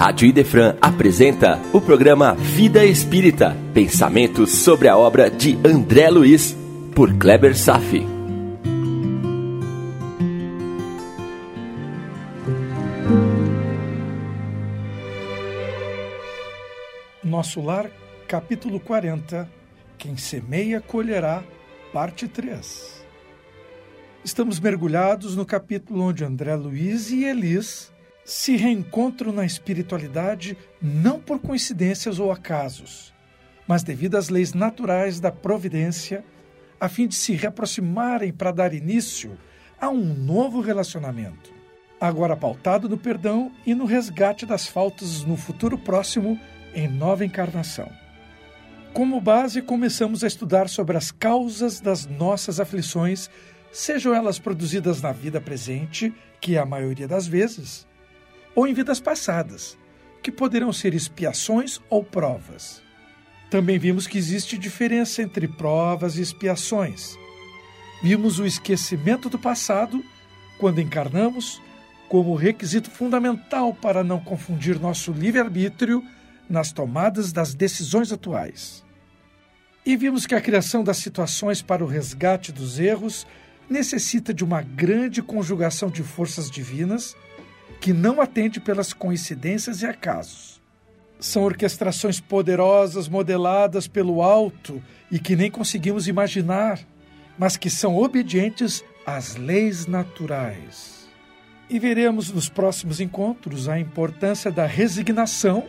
Rádio Idefran apresenta o programa Vida Espírita, pensamentos sobre a obra de André Luiz, por Kleber Safi. Nosso Lar, capítulo 40. Quem semeia, colherá, parte 3. Estamos mergulhados no capítulo onde André Luiz e Elis se reencontram na espiritualidade não por coincidências ou acasos, mas devido às leis naturais da providência, a fim de se reaproximarem para dar início a um novo relacionamento, agora pautado no perdão e no resgate das faltas no futuro próximo em nova encarnação. Como base, começamos a estudar sobre as causas das nossas aflições, sejam elas produzidas na vida presente, que é a maioria das vezes, ou em vidas passadas, que poderão ser expiações ou provas. Também vimos que existe diferença entre provas e expiações. Vimos o esquecimento do passado, quando encarnamos, como requisito fundamental para não confundir nosso livre-arbítrio nas tomadas das decisões atuais. E vimos que a criação das situações para o resgate dos erros necessita de uma grande conjugação de forças divinas que não atende pelas coincidências e acasos. São orquestrações poderosas modeladas pelo alto e que nem conseguimos imaginar, mas que são obedientes às leis naturais. E veremos nos próximos encontros a importância da resignação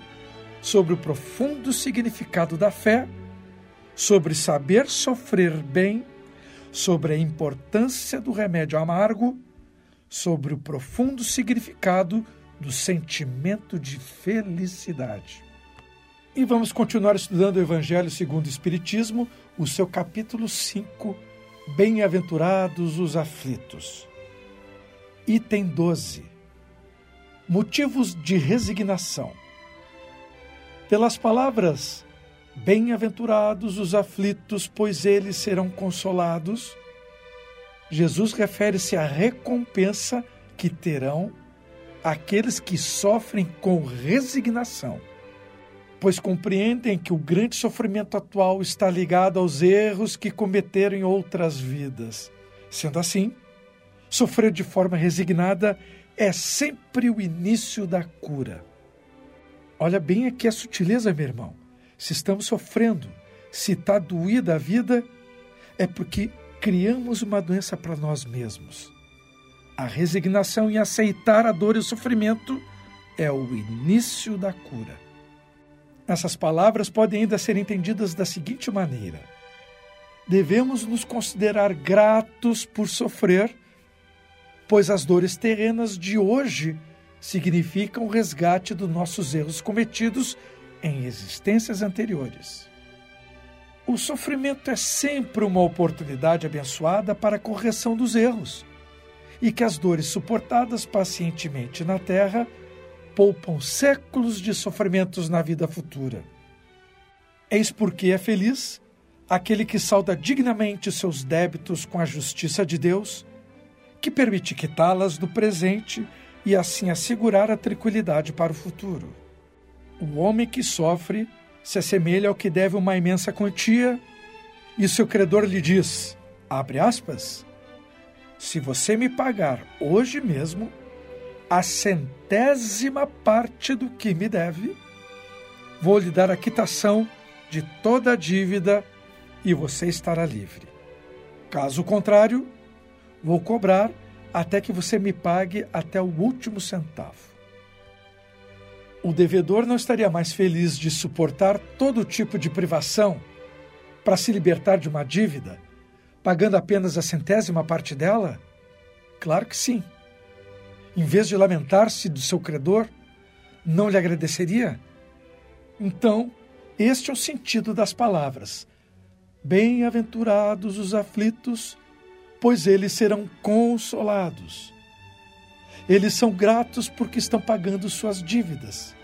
sobre o profundo significado da fé, sobre saber sofrer bem, sobre a importância do remédio amargo sobre o profundo significado do sentimento de felicidade. E vamos continuar estudando o Evangelho segundo o Espiritismo, o seu capítulo 5, Bem-aventurados os aflitos. Item 12. Motivos de resignação. Pelas palavras Bem-aventurados os aflitos, pois eles serão consolados, Jesus refere-se à recompensa que terão aqueles que sofrem com resignação, pois compreendem que o grande sofrimento atual está ligado aos erros que cometeram em outras vidas. Sendo assim, sofrer de forma resignada é sempre o início da cura. Olha bem aqui a sutileza, meu irmão. Se estamos sofrendo, se está doída a vida, é porque criamos uma doença para nós mesmos. A resignação em aceitar a dor e o sofrimento é o início da cura. Essas palavras podem ainda ser entendidas da seguinte maneira: devemos nos considerar gratos por sofrer, pois as dores terrenas de hoje significam o resgate dos nossos erros cometidos em existências anteriores. O sofrimento é sempre uma oportunidade abençoada para a correção dos erros, e que as dores suportadas pacientemente na terra poupam séculos de sofrimentos na vida futura. Eis porque é feliz aquele que salda dignamente seus débitos com a justiça de Deus, que permite quitá-las do presente e assim assegurar a tranquilidade para o futuro. O homem que sofre se assemelha ao que deve uma imensa quantia e seu credor lhe diz, abre aspas, se você me pagar hoje mesmo a centésima parte do que me deve, vou lhe dar a quitação de toda a dívida e você estará livre. Caso contrário, vou cobrar até que você me pague até o último centavo o devedor não estaria mais feliz de suportar todo tipo de privação para se libertar de uma dívida, pagando apenas a centésima parte dela? Claro que sim. Em vez de lamentar-se do seu credor, não lhe agradeceria? Então, este é o sentido das palavras. Bem-aventurados os aflitos, pois eles serão consolados. Eles são gratos porque estão pagando suas dívidas.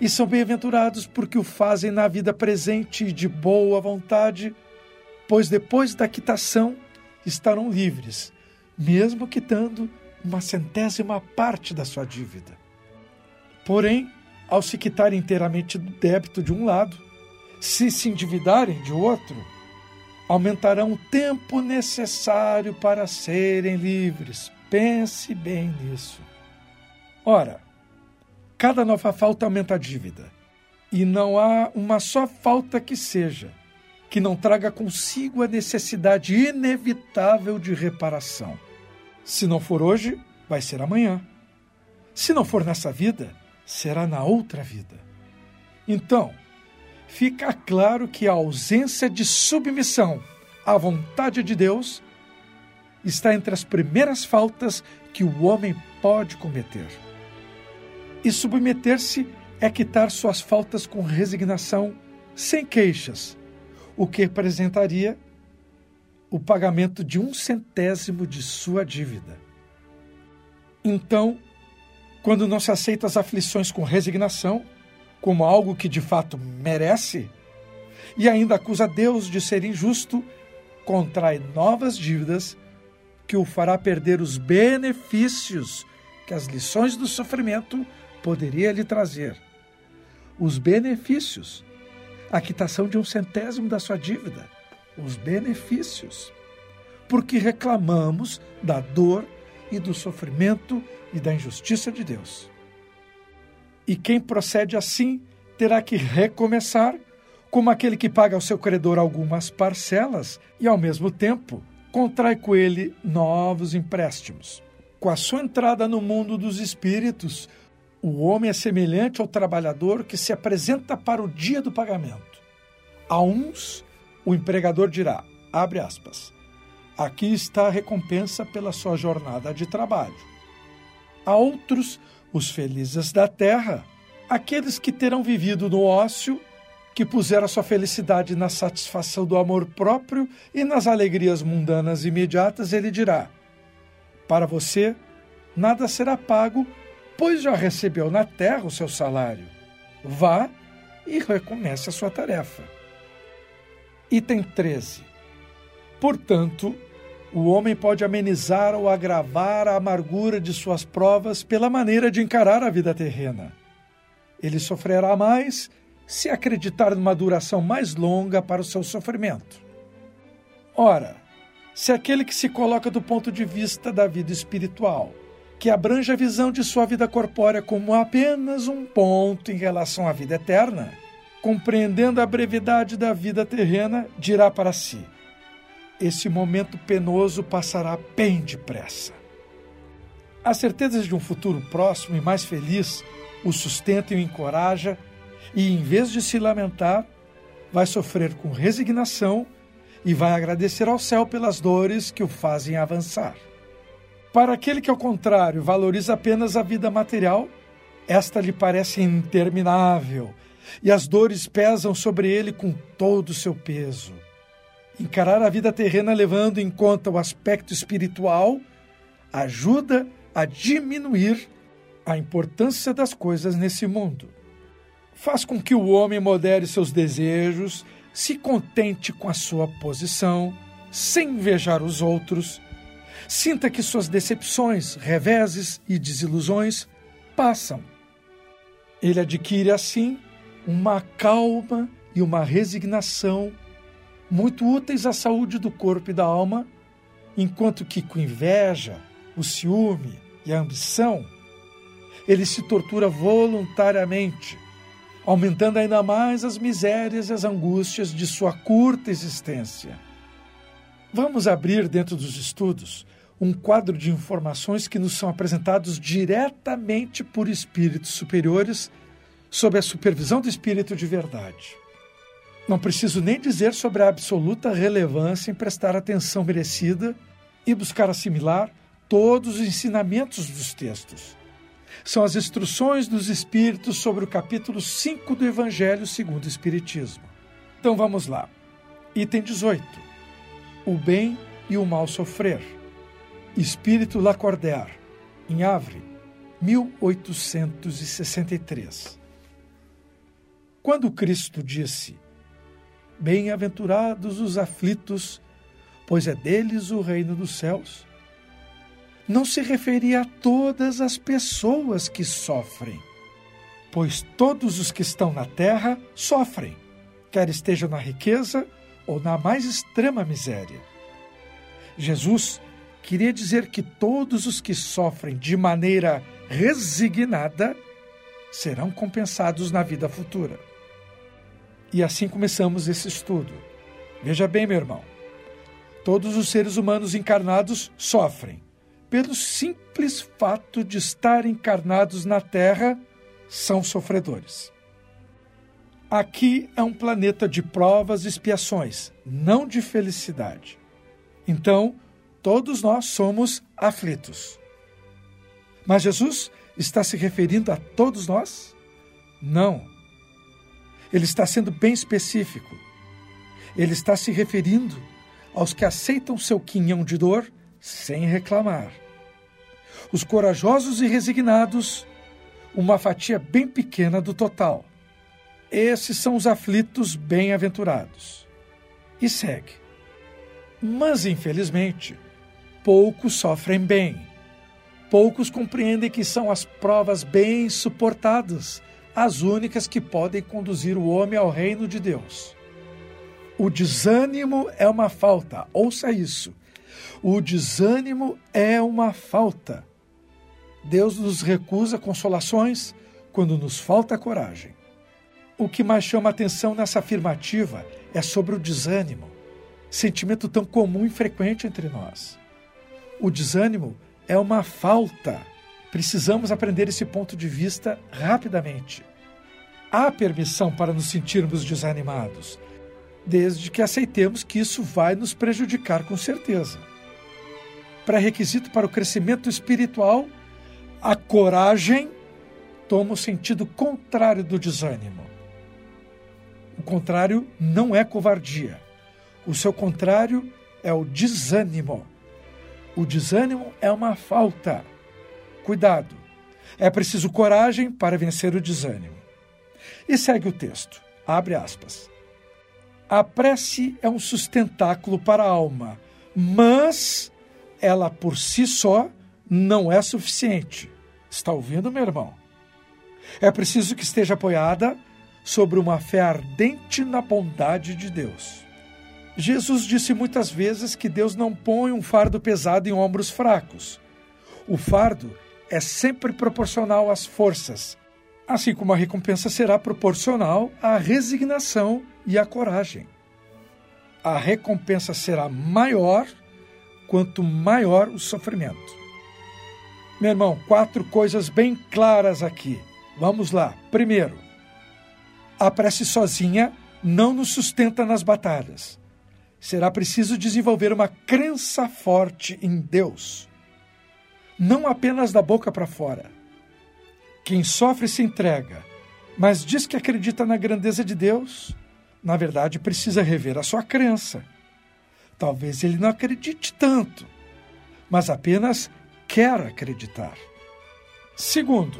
E são bem-aventurados porque o fazem na vida presente e de boa vontade, pois depois da quitação estarão livres, mesmo quitando uma centésima parte da sua dívida. Porém, ao se quitarem inteiramente do débito de um lado, se se endividarem de outro, aumentarão o tempo necessário para serem livres. Pense bem nisso. Ora, cada nova falta aumenta a dívida, e não há uma só falta que seja que não traga consigo a necessidade inevitável de reparação. Se não for hoje, vai ser amanhã. Se não for nessa vida, será na outra vida. Então, fica claro que a ausência de submissão à vontade de Deus está entre as primeiras faltas que o homem pode cometer. E submeter-se é quitar suas faltas com resignação, sem queixas, o que representaria o pagamento de um centésimo de sua dívida. Então, quando não se aceita as aflições com resignação, como algo que de fato merece, e ainda acusa Deus de ser injusto, contrai novas dívidas que o fará perder os benefícios que as lições do sofrimento poderia lhe trazer. Os benefícios, a quitação de um centésimo da sua dívida, os benefícios, porque reclamamos da dor e do sofrimento e da injustiça de Deus. E quem procede assim terá que recomeçar, como aquele que paga ao seu credor algumas parcelas e, ao mesmo tempo, contrai com ele novos empréstimos. Com a sua entrada no mundo dos espíritos, o homem é semelhante ao trabalhador que se apresenta para o dia do pagamento. A uns, o empregador dirá, abre aspas, aqui está a recompensa pela sua jornada de trabalho. A outros, os felizes da terra, aqueles que terão vivido no ócio, que puseram a sua felicidade na satisfação do amor próprio e nas alegrias mundanas imediatas, ele dirá: Para você, nada será pago, pois já recebeu na terra o seu salário. Vá e recomece a sua tarefa. Item 13. Portanto, o homem pode amenizar ou agravar a amargura de suas provas pela maneira de encarar a vida terrena. Ele sofrerá mais se acreditar numa duração mais longa para o seu sofrimento. Ora, se aquele que se coloca do ponto de vista da vida espiritual, que abrange a visão de sua vida corpórea como apenas um ponto em relação à vida eterna, compreendendo a brevidade da vida terrena, dirá para si: esse momento penoso passará bem depressa. A certeza de um futuro próximo e mais feliz o sustenta e o encoraja, e em vez de se lamentar, vai sofrer com resignação e vai agradecer ao céu pelas dores que o fazem avançar. Para aquele que, ao contrário, valoriza apenas a vida material, esta lhe parece interminável e as dores pesam sobre ele com todo o seu peso. Encarar a vida terrena levando em conta o aspecto espiritual ajuda a diminuir a importância das coisas nesse mundo. Faz com que o homem modere seus desejos, se contente com a sua posição, sem invejar os outros, sinta que suas decepções, reveses e desilusões passam. Ele adquire assim uma calma e uma resignação muito úteis à saúde do corpo e da alma, enquanto que com inveja, o ciúme e a ambição, ele se tortura voluntariamente, aumentando ainda mais as misérias e as angústias de sua curta existência. Vamos abrir dentro dos estudos um quadro de informações que nos são apresentados diretamente por espíritos superiores sob a supervisão do espírito de verdade. Não preciso nem dizer sobre a absoluta relevância em prestar atenção merecida e buscar assimilar todos os ensinamentos dos textos. São as instruções dos Espíritos sobre o capítulo 5 do Evangelho segundo o Espiritismo. Então vamos lá. Item 18. O bem e o mal sofrer. Espírito Lacordaire, em Havre, 1863. Quando Cristo disse: Bem-aventurados os aflitos, pois é deles o reino dos céus. Não se referia a todas as pessoas que sofrem, pois todos os que estão na terra sofrem, quer estejam na riqueza ou na mais extrema miséria. Jesus queria dizer que todos os que sofrem de maneira resignada serão compensados na vida futura. E assim começamos esse estudo. Veja bem, meu irmão. Todos os seres humanos encarnados sofrem. Pelo simples fato de estar encarnados na Terra, são sofredores. Aqui é um planeta de provas e expiações, não de felicidade. Então, todos nós somos aflitos. Mas Jesus está se referindo a todos nós? Não. Ele está sendo bem específico. Ele está se referindo aos que aceitam seu quinhão de dor sem reclamar. Os corajosos e resignados, uma fatia bem pequena do total. Esses são os aflitos bem-aventurados. E segue. Mas, infelizmente, poucos sofrem bem. Poucos compreendem que são as provas bem suportadas as únicas que podem conduzir o homem ao reino de Deus. O desânimo é uma falta, ouça isso. O desânimo é uma falta. Deus nos recusa consolações quando nos falta coragem. O que mais chama atenção nessa afirmativa é sobre o desânimo, sentimento tão comum e frequente entre nós. O desânimo é uma falta. Precisamos aprender esse ponto de vista rapidamente. Há permissão para nos sentirmos desanimados, desde que aceitemos que isso vai nos prejudicar com certeza. Pré-requisito para o crescimento espiritual, a coragem toma o sentido contrário do desânimo. O contrário não é covardia. O seu contrário é o desânimo. O desânimo é uma falta. Cuidado! É preciso coragem para vencer o desânimo. E segue o texto. Abre aspas. A prece é um sustentáculo para a alma, mas ela por si só não é suficiente. Está ouvindo, meu irmão? É preciso que esteja apoiada sobre uma fé ardente na bondade de Deus. Jesus disse muitas vezes que Deus não põe um fardo pesado em ombros fracos. O fardo é sempre proporcional às forças, assim como a recompensa será proporcional à resignação e à coragem a recompensa será maior quanto maior o sofrimento. Meu irmão, quatro coisas bem claras aqui. Vamos lá. Primeiro, a prece sozinha não nos sustenta nas batalhas. Será preciso desenvolver uma crença forte em Deus. Não apenas da boca para fora. Quem sofre se entrega, mas diz que acredita na grandeza de Deus, na verdade, precisa rever a sua crença. Talvez ele não acredite tanto, mas apenas quer acreditar. Segundo,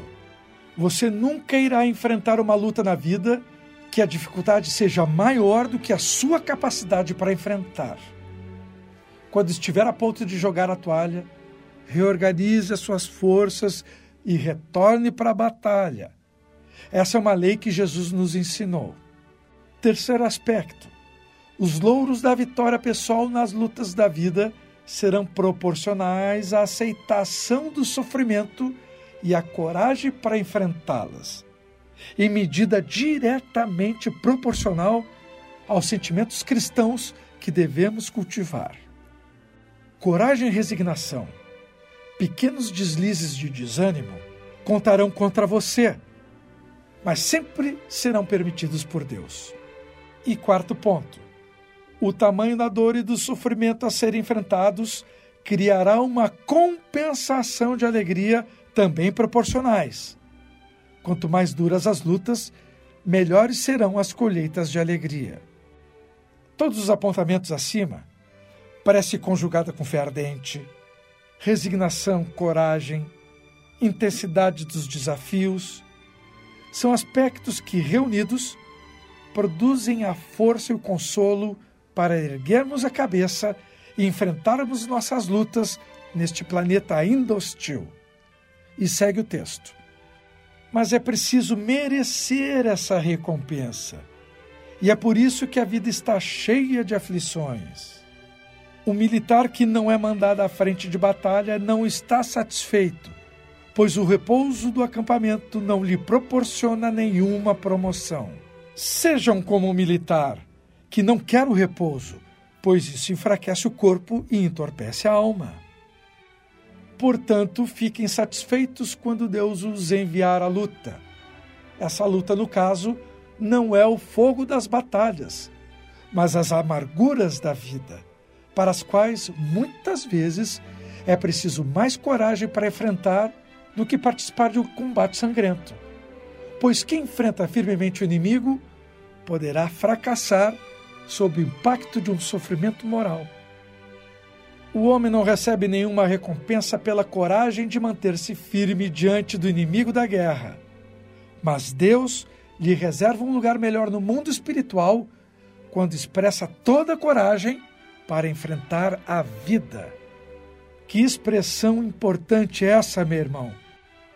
você nunca irá enfrentar uma luta na vida que a dificuldade seja maior do que a sua capacidade para enfrentar. Quando estiver a ponto de jogar a toalha, reorganize as suas forças e retorne para a batalha. Essa é uma lei que Jesus nos ensinou. Terceiro aspecto: os louros da vitória pessoal nas lutas da vida serão proporcionais à aceitação do sofrimento e à coragem para enfrentá-las, em medida diretamente proporcional aos sentimentos cristãos que devemos cultivar. Coragem e resignação, pequenos deslizes de desânimo contarão contra você, mas sempre serão permitidos por Deus. E quarto ponto: o tamanho da dor e do sofrimento a serem enfrentados criará uma compensação de alegria também proporcionais. Quanto mais duras as lutas, melhores serão as colheitas de alegria. Todos os apontamentos acima, prece conjugada com fé ardente, resignação, coragem, intensidade dos desafios, são aspectos que, reunidos, produzem a força e o consolo para erguermos a cabeça e enfrentarmos nossas lutas neste planeta ainda hostil. E segue o texto. mas é preciso merecer essa recompensa. E é por isso que a vida está cheia de aflições. O militar que não é mandado à frente de batalha não está satisfeito, pois o repouso do acampamento não lhe proporciona nenhuma promoção. Sejam como o militar, que não quer o repouso, pois isso enfraquece o corpo e entorpece a alma. Portanto, fiquem satisfeitos quando Deus os enviar à luta. Essa luta, no caso, não é o fogo das batalhas, mas as amarguras da vida, para as quais muitas vezes é preciso mais coragem para enfrentar do que participar de um combate sangrento. Pois quem enfrenta firmemente o inimigo poderá fracassar sob o impacto de um sofrimento moral. O homem não recebe nenhuma recompensa pela coragem de manter-se firme diante do inimigo da guerra. Mas Deus lhe reserva um lugar melhor no mundo espiritual quando expressa toda a coragem para enfrentar a vida. Que expressão importante é essa, meu irmão?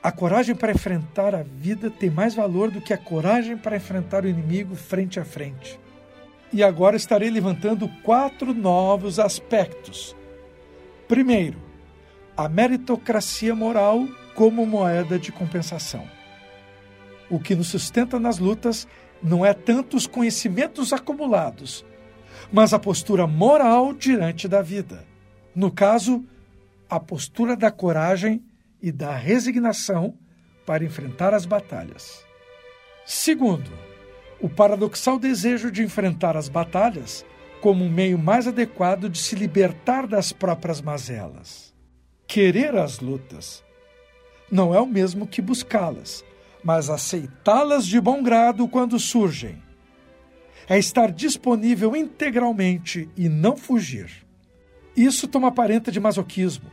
A coragem para enfrentar a vida tem mais valor do que a coragem para enfrentar o inimigo frente a frente. E agora estarei levantando quatro novos aspectos Primeiro, a meritocracia moral como moeda de compensação. O que nos sustenta nas lutas não é tanto os conhecimentos acumulados, mas a postura moral diante da vida. No caso, a postura da coragem e da resignação para enfrentar as batalhas. Segundo, o paradoxal desejo de enfrentar as batalhas como um meio mais adequado de se libertar das próprias mazelas. Querer as lutas não é o mesmo que buscá-las, mas aceitá-las de bom grado quando surgem. É estar disponível integralmente e não fugir. Isso toma aparenta de masoquismo,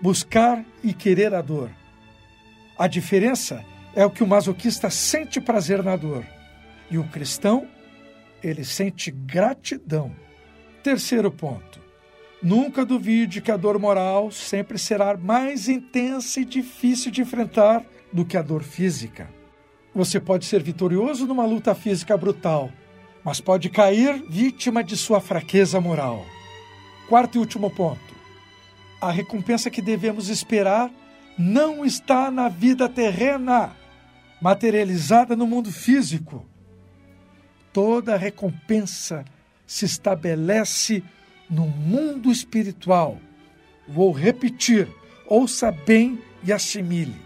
buscar e querer a dor. A diferença é o que o masoquista sente prazer na dor e o cristão, ele sente gratidão Terceiro ponto. Nunca duvide que a dor moral sempre será mais intensa e difícil de enfrentar do que a dor física. Você pode ser vitorioso numa luta física brutal, mas pode cair vítima de sua fraqueza moral. Quarto e último ponto. A recompensa que devemos esperar não está na vida terrena, materializada no mundo físico. Toda recompensa se estabelece no mundo espiritual. Vou repetir, ouça bem e assimile.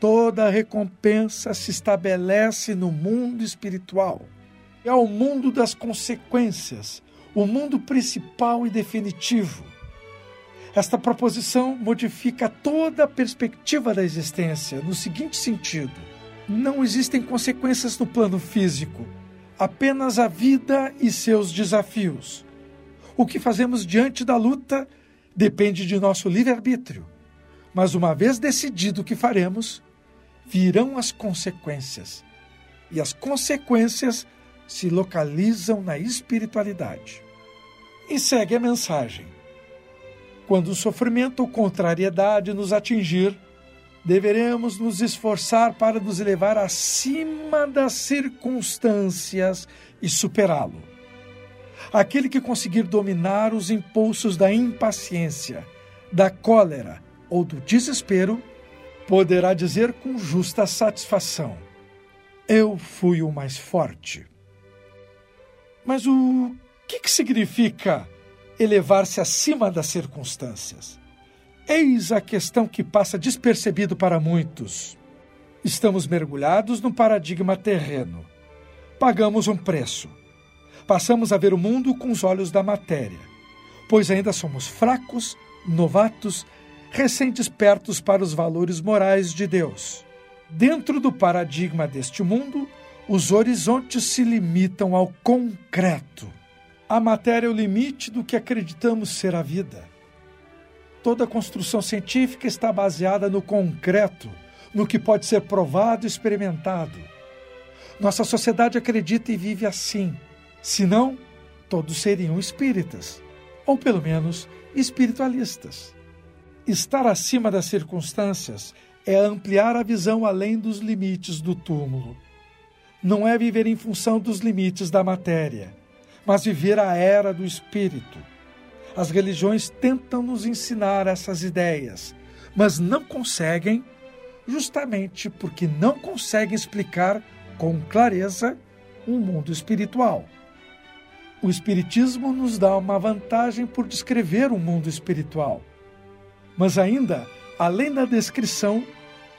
Toda recompensa se estabelece no mundo espiritual. É o mundo das consequências, o mundo principal e definitivo. Esta proposição modifica toda a perspectiva da existência no seguinte sentido: não existem consequências no plano físico, apenas a vida e seus desafios. O que fazemos diante da luta depende de nosso livre-arbítrio. Mas uma vez decidido o que faremos, virão as consequências. E as consequências se localizam na espiritualidade. E segue a mensagem. Quando o sofrimento ou contrariedade nos atingir, deveremos nos esforçar para nos elevar acima das circunstâncias e superá-lo. Aquele que conseguir dominar os impulsos da impaciência, da cólera ou do desespero, poderá dizer com justa satisfação: Eu fui o mais forte. Mas o que, que significa elevar-se acima das circunstâncias? Eis a questão que passa despercebido para muitos. Estamos mergulhados num paradigma terreno. Pagamos um preço. Passamos a ver o mundo com os olhos da matéria, pois ainda somos fracos, novatos, recém-despertos para os valores morais de Deus. Dentro do paradigma deste mundo, os horizontes se limitam ao concreto. A matéria é o limite do que acreditamos ser a vida. Toda construção científica está baseada no concreto, no que pode ser provado e experimentado. Nossa sociedade acredita e vive assim. Senão, todos seriam espíritas, ou pelo menos espiritualistas. Estar acima das circunstâncias é ampliar a visão além dos limites do túmulo. Não é viver em função dos limites da matéria, mas viver a era do espírito. As religiões tentam nos ensinar essas ideias, mas não conseguem, justamente porque não conseguem explicar com clareza um mundo espiritual. O Espiritismo nos dá uma vantagem por descrever um mundo espiritual, mas ainda, além da descrição,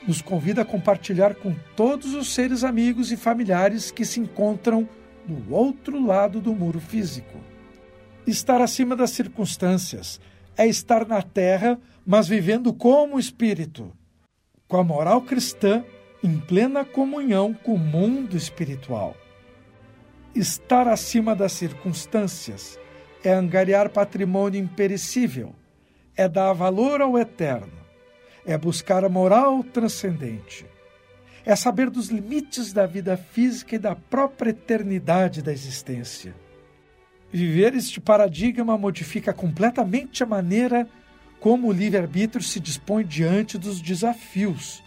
nos convida a compartilhar com todos os seres amigos e familiares que se encontram do outro lado do muro físico. Estar acima das circunstâncias é estar na terra, mas vivendo como espírito, com a moral cristã em plena comunhão com o mundo espiritual. Estar acima das circunstâncias é angariar patrimônio imperecível, é dar valor ao eterno, é buscar a moral transcendente, é saber dos limites da vida física e da própria eternidade da existência. Viver este paradigma modifica completamente a maneira como o livre-arbítrio se dispõe diante dos desafios.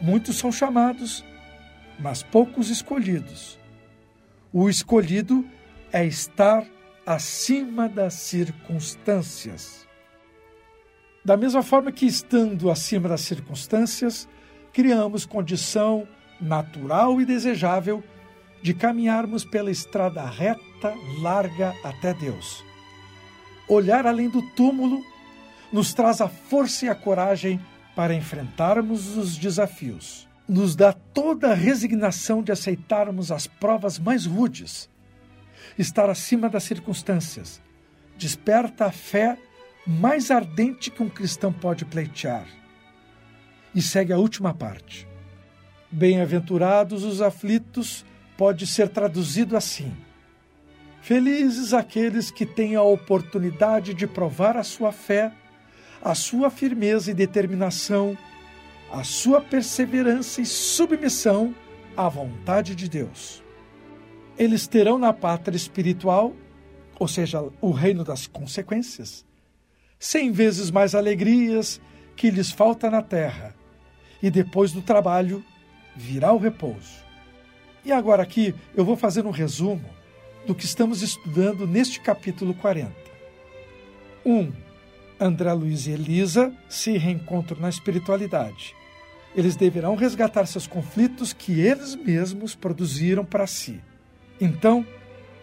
Muitos são chamados, mas poucos escolhidos. O escolhido é estar acima das circunstâncias. Da mesma forma que, estando acima das circunstâncias, criamos condição natural e desejável de caminharmos pela estrada reta, larga até Deus. Olhar além do túmulo nos traz a força e a coragem para enfrentarmos os desafios. Nos dá toda a resignação de aceitarmos as provas mais rudes. Estar acima das circunstâncias desperta a fé mais ardente que um cristão pode pleitear. E segue a última parte. Bem-aventurados os aflitos pode ser traduzido assim: Felizes aqueles que têm a oportunidade de provar a sua fé, a sua firmeza e determinação, a sua perseverança e submissão à vontade de Deus. Eles terão na pátria espiritual, ou seja, o reino das consequências, cem vezes mais alegrias que lhes falta na terra, e depois do trabalho virá o repouso. E agora aqui eu vou fazer um resumo do que estamos estudando neste capítulo 40. 1. Um, André Luiz e Elisa se reencontram na espiritualidade. Eles deverão resgatar seus conflitos que eles mesmos produziram para si. Então,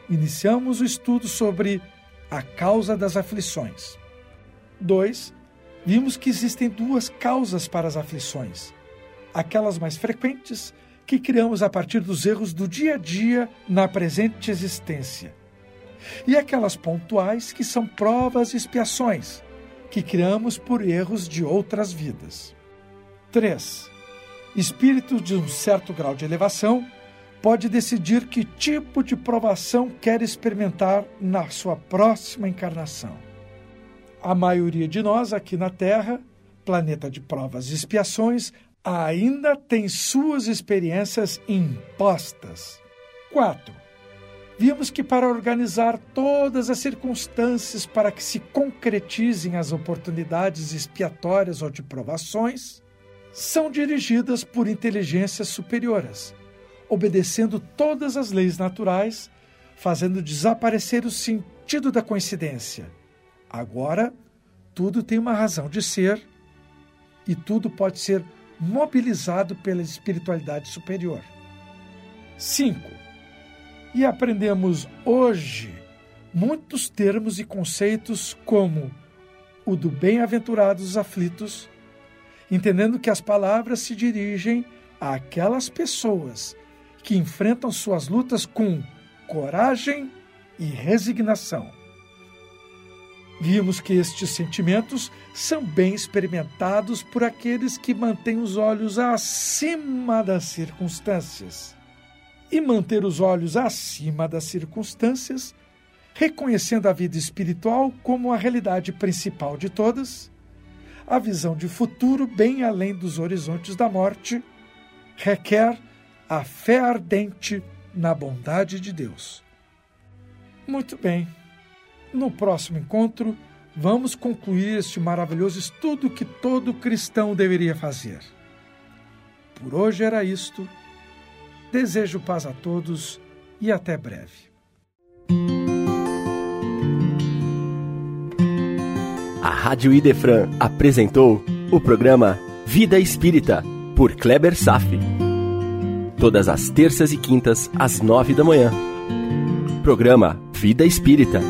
iniciamos o estudo sobre a causa das aflições. 2. Vimos que existem duas causas para as aflições: aquelas mais frequentes que criamos a partir dos erros do dia a dia na presente existência. E aquelas pontuais que são provas e expiações, que criamos por erros de outras vidas. 3. Espírito de um certo grau de elevação pode decidir que tipo de provação quer experimentar na sua próxima encarnação. A maioria de nós aqui na Terra, planeta de provas e expiações, ainda tem suas experiências impostas. 4. Vimos que para organizar todas as circunstâncias para que se concretizem as oportunidades expiatórias ou de provações, são dirigidas por inteligências superiores, obedecendo todas as leis naturais, fazendo desaparecer o sentido da coincidência. Agora, tudo tem uma razão de ser e tudo pode ser mobilizado pela espiritualidade superior. 5. E aprendemos hoje muitos termos e conceitos como o do bem-aventurados aflitos, entendendo que as palavras se dirigem àquelas pessoas que enfrentam suas lutas com coragem e resignação Vimos que estes sentimentos são bem experimentados por aqueles que mantêm os olhos acima das circunstâncias. E manter os olhos acima das circunstâncias, reconhecendo a vida espiritual como a realidade principal de todas, a visão de futuro bem além dos horizontes da morte, requer a fé ardente na bondade de Deus. Muito bem. No próximo encontro, vamos concluir este maravilhoso estudo que todo cristão deveria fazer. Por hoje era isto. Desejo paz a todos e até breve. A Rádio Idefran apresentou o programa Vida Espírita, por Kleber Safi. Todas as terças e quintas, às nove da manhã. Programa Vida Espírita